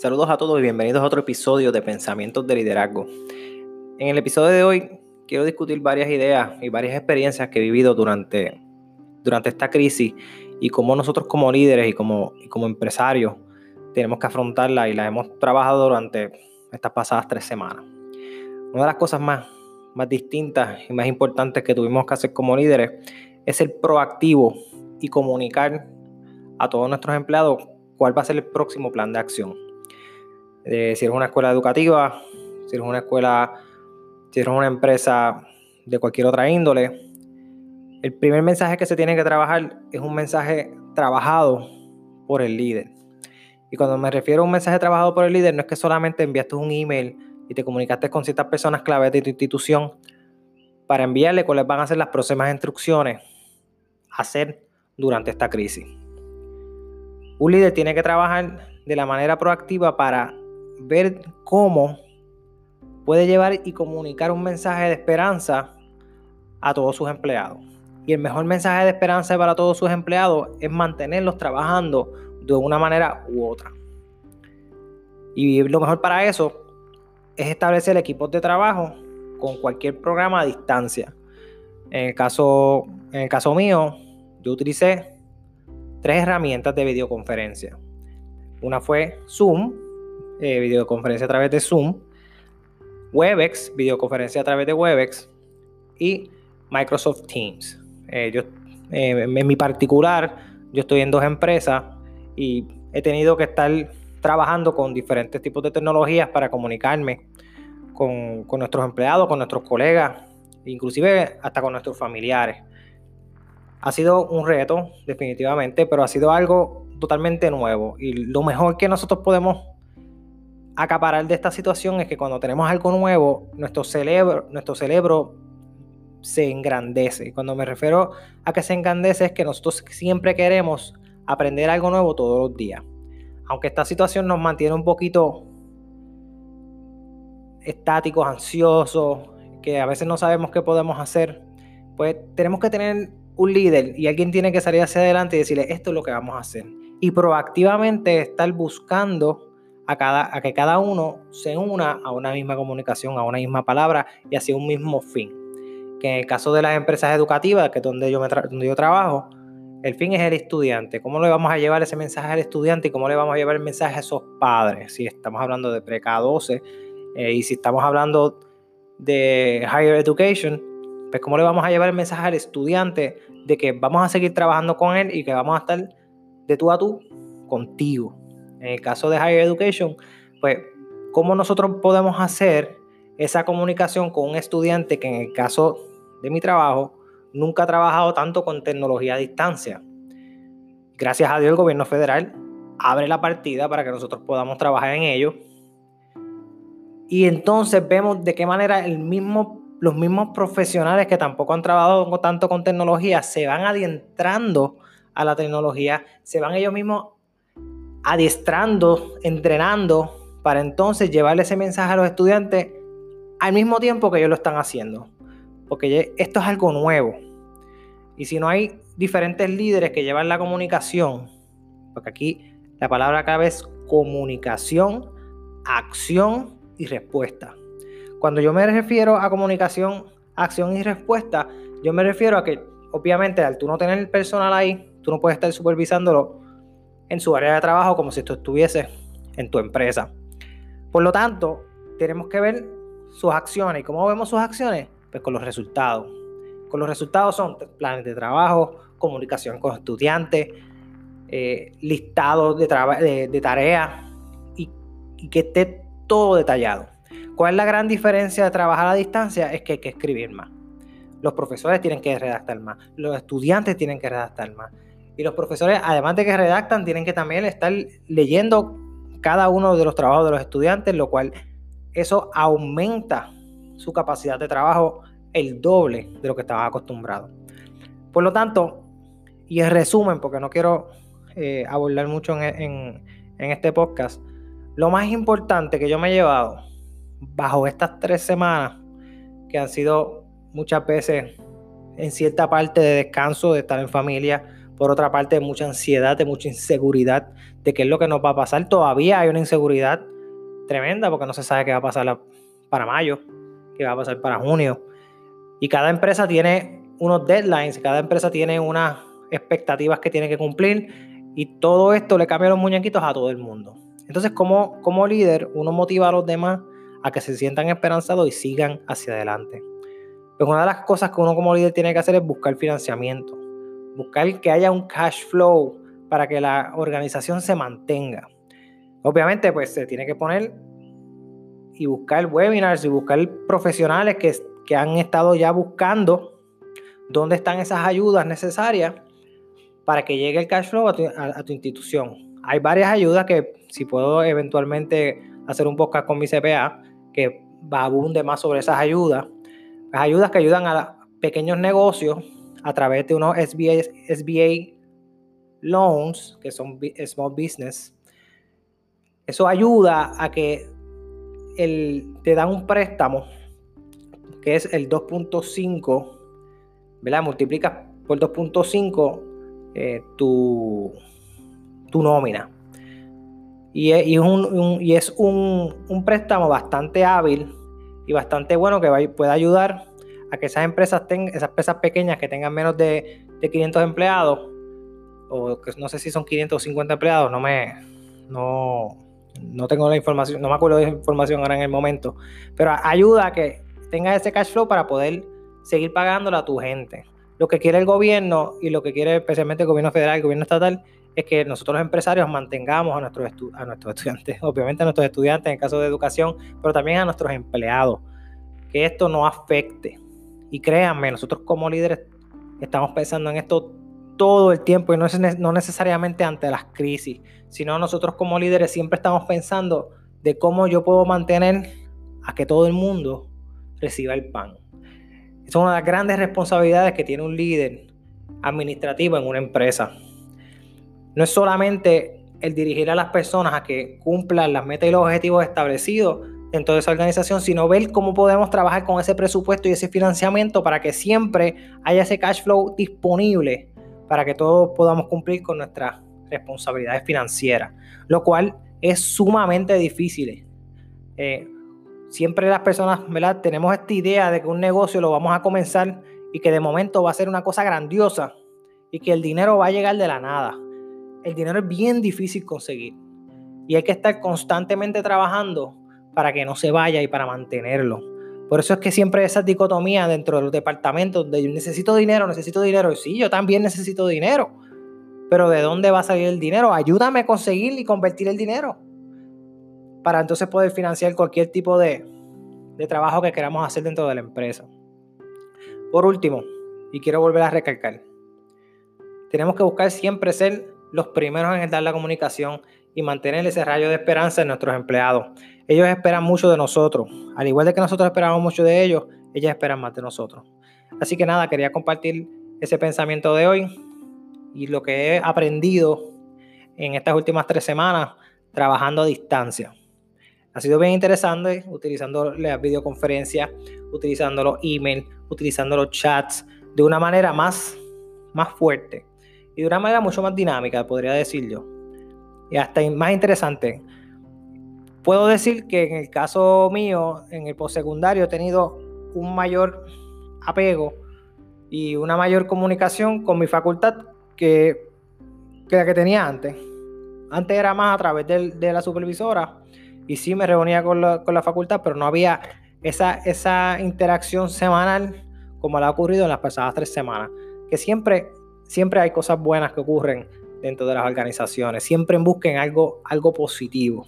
Saludos a todos y bienvenidos a otro episodio de Pensamientos de Liderazgo. En el episodio de hoy quiero discutir varias ideas y varias experiencias que he vivido durante, durante esta crisis y cómo nosotros como líderes y como, como empresarios tenemos que afrontarla y la hemos trabajado durante estas pasadas tres semanas. Una de las cosas más, más distintas y más importantes que tuvimos que hacer como líderes es ser proactivo y comunicar a todos nuestros empleados cuál va a ser el próximo plan de acción si eres una escuela educativa, si eres una escuela, si eres una empresa de cualquier otra índole, el primer mensaje que se tiene que trabajar es un mensaje trabajado por el líder. Y cuando me refiero a un mensaje trabajado por el líder, no es que solamente enviaste un email y te comunicaste con ciertas personas claves de tu institución para enviarle cuáles van a ser las próximas instrucciones a hacer durante esta crisis. Un líder tiene que trabajar de la manera proactiva para ver cómo puede llevar y comunicar un mensaje de esperanza a todos sus empleados. Y el mejor mensaje de esperanza para todos sus empleados es mantenerlos trabajando de una manera u otra. Y lo mejor para eso es establecer equipos de trabajo con cualquier programa a distancia. En el caso, en el caso mío, yo utilicé tres herramientas de videoconferencia. Una fue Zoom, eh, videoconferencia a través de Zoom, Webex, videoconferencia a través de Webex y Microsoft Teams. Eh, yo, eh, en mi particular, yo estoy en dos empresas y he tenido que estar trabajando con diferentes tipos de tecnologías para comunicarme con, con nuestros empleados, con nuestros colegas, inclusive hasta con nuestros familiares. Ha sido un reto, definitivamente, pero ha sido algo totalmente nuevo. Y lo mejor que nosotros podemos acaparar de esta situación es que cuando tenemos algo nuevo, nuestro cerebro, nuestro cerebro se engrandece. Y cuando me refiero a que se engrandece es que nosotros siempre queremos aprender algo nuevo todos los días. Aunque esta situación nos mantiene un poquito estáticos, ansiosos, que a veces no sabemos qué podemos hacer, pues tenemos que tener un líder y alguien tiene que salir hacia adelante y decirle esto es lo que vamos a hacer. Y proactivamente estar buscando a, que cada uno se una a una misma comunicación, a una misma palabra y hacia un mismo fin. Que en el caso de las empresas educativas, que es donde yo, me donde yo trabajo, el fin es el estudiante. ¿Cómo le vamos a llevar ese mensaje al estudiante y cómo le vamos a llevar el mensaje a esos padres? Si estamos hablando de pre 12 eh, y si estamos hablando de higher education, pues cómo le vamos a llevar el mensaje al estudiante de que vamos a seguir trabajando con él y que vamos a estar de tú a tú contigo. En el caso de Higher Education, pues, ¿cómo nosotros podemos hacer esa comunicación con un estudiante que en el caso de mi trabajo nunca ha trabajado tanto con tecnología a distancia? Gracias a Dios el gobierno federal abre la partida para que nosotros podamos trabajar en ello. Y entonces vemos de qué manera el mismo, los mismos profesionales que tampoco han trabajado tanto con tecnología se van adentrando a la tecnología, se van ellos mismos adiestrando, entrenando, para entonces llevarle ese mensaje a los estudiantes al mismo tiempo que ellos lo están haciendo. Porque esto es algo nuevo. Y si no hay diferentes líderes que llevan la comunicación, porque aquí la palabra clave es comunicación, acción y respuesta. Cuando yo me refiero a comunicación, acción y respuesta, yo me refiero a que obviamente al tú no tener el personal ahí, tú no puedes estar supervisándolo en su área de trabajo como si esto estuviese en tu empresa. Por lo tanto, tenemos que ver sus acciones. ¿Y cómo vemos sus acciones? Pues con los resultados. Con los resultados son planes de trabajo, comunicación con estudiantes, eh, listados de, de, tareas y, y que esté todo detallado. ¿Cuál es la gran diferencia de trabajar a distancia? Es que hay que escribir más. Los profesores tienen que redactar más, los estudiantes tienen que redactar más. Y los profesores, además de que redactan, tienen que también estar leyendo cada uno de los trabajos de los estudiantes, lo cual eso aumenta su capacidad de trabajo el doble de lo que estaban acostumbrados. Por lo tanto, y en resumen, porque no quiero eh, abordar mucho en este podcast, lo más importante que yo me he llevado bajo estas tres semanas, que han sido muchas veces en cierta parte de descanso, de estar en familia, por otra parte de mucha ansiedad, de mucha inseguridad de qué es lo que nos va a pasar. Todavía hay una inseguridad tremenda porque no se sabe qué va a pasar para mayo, qué va a pasar para junio. Y cada empresa tiene unos deadlines, cada empresa tiene unas expectativas que tiene que cumplir y todo esto le cambia los muñequitos a todo el mundo. Entonces, como, como líder, uno motiva a los demás a que se sientan esperanzados y sigan hacia adelante. Pues una de las cosas que uno como líder tiene que hacer es buscar financiamiento buscar que haya un cash flow para que la organización se mantenga. Obviamente, pues se tiene que poner y buscar webinars y buscar profesionales que, que han estado ya buscando dónde están esas ayudas necesarias para que llegue el cash flow a tu, institución. Hay varias ayudas que si puedo eventualmente hacer un podcast con mi CPA que abunde más sobre esas ayudas. Las ayudas que ayudan a pequeños negocios a través de unos SBA, loans, que son small business, eso ayuda a que el, te dan un préstamo que es el 2.5, ¿verdad? Multiplicas por 2.5 eh, tu, tu nómina. Y es, un, y es un, un, préstamo bastante hábil y bastante bueno que puede ayudar a que esas empresas tengan, esas empresas pequeñas que tengan menos de, 500 empleados, o que no sé si son 550 empleados, no me, no, no tengo la información, no me acuerdo de la información ahora en el momento, pero ayuda a que tengas ese cash flow para poder seguir pagándole a tu gente. Lo que quiere el gobierno y lo que quiere especialmente el gobierno federal y el gobierno estatal es que nosotros los empresarios mantengamos a nuestros, a nuestros estudiantes, obviamente a nuestros estudiantes en el caso de educación, pero también a nuestros empleados, que esto no afecte y créanme, nosotros como líderes estamos pensando en esto todo el tiempo y no, es, no necesariamente ante las crisis, sino nosotros como líderes siempre estamos pensando de cómo yo puedo mantener a que todo el mundo reciba el pan. Es una de las grandes responsabilidades que tiene un líder administrativo en una empresa. No es solamente el dirigir a las personas a que cumplan las metas y los objetivos establecidos, dentro de esa organización, sino ver cómo podemos trabajar con ese presupuesto y ese financiamiento para que siempre haya ese cash flow disponible para que todos podamos cumplir con nuestras responsabilidades financieras, lo cual es sumamente difícil. Eh, siempre las personas, ¿verdad? Tenemos esta idea de que un negocio lo vamos a comenzar y que de momento va a ser una cosa grandiosa y que el dinero va a llegar de la nada. El dinero es bien difícil conseguir y hay que estar constantemente trabajando para que no se vaya y para mantenerlo. Por eso es que siempre esa dicotomía dentro de los departamentos de yo necesito dinero, necesito dinero. Sí, yo también necesito dinero. Pero ¿de dónde va a salir el dinero? Ayúdame a conseguir y convertir el dinero. Para entonces poder financiar cualquier tipo de, de trabajo que queramos hacer dentro de la empresa. Por último, y quiero volver a recalcar, tenemos que buscar siempre ser los primeros en dar la comunicación y mantener ese rayo de esperanza en nuestros empleados. Ellos esperan mucho de nosotros. Al igual de que nosotros esperamos mucho de ellos, ellos esperan más de nosotros. Así que nada, quería compartir ese pensamiento de hoy y lo que he aprendido en estas últimas tres semanas trabajando a distancia. Ha sido bien interesante utilizando las videoconferencias, utilizando los emails, utilizando los chats de una manera más, más fuerte y de una manera mucho más dinámica, podría decir yo y hasta más interesante. Puedo decir que en el caso mío, en el postsecundario, he tenido un mayor apego y una mayor comunicación con mi facultad que, la que tenía antes. Antes era más a través de, la supervisora y sí me reunía con la, facultad, pero no había esa, esa interacción semanal como la ha ocurrido en las pasadas tres semanas. Que siempre, siempre hay cosas buenas que ocurren dentro de las organizaciones. Siempre busquen algo, algo positivo.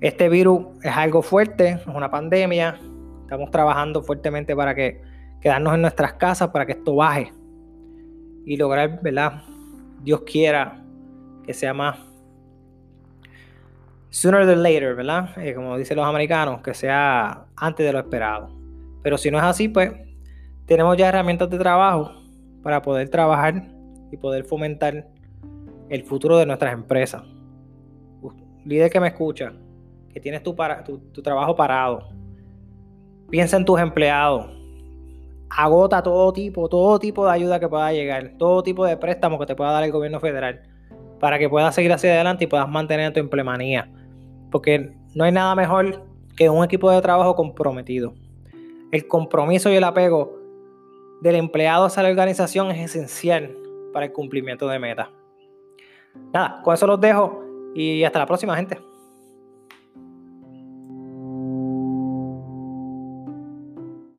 Este virus es algo fuerte, es una pandemia. Estamos trabajando fuertemente para que quedarnos en nuestras casas, para que esto baje y lograr, ¿verdad? Dios quiera que sea más sooner than later, ¿verdad? Eh, como dicen los americanos, que sea antes de lo esperado. Pero si no es así, pues tenemos ya herramientas de trabajo para poder trabajar y poder fomentar el futuro de nuestras empresas. Líder que me escucha, que tienes tu, trabajo parado, piensa en tus empleados. agota todo tipo, todo tipo de ayuda que pueda llegar, todo tipo de préstamo que te pueda dar el gobierno federal para que puedas seguir hacia adelante y puedas mantener tu emplemanía. Porque no hay nada mejor que un equipo de trabajo comprometido. El compromiso y el apego del empleado hacia la organización es esencial para el cumplimiento de metas. Nada, con eso los dejo y hasta la próxima, gente.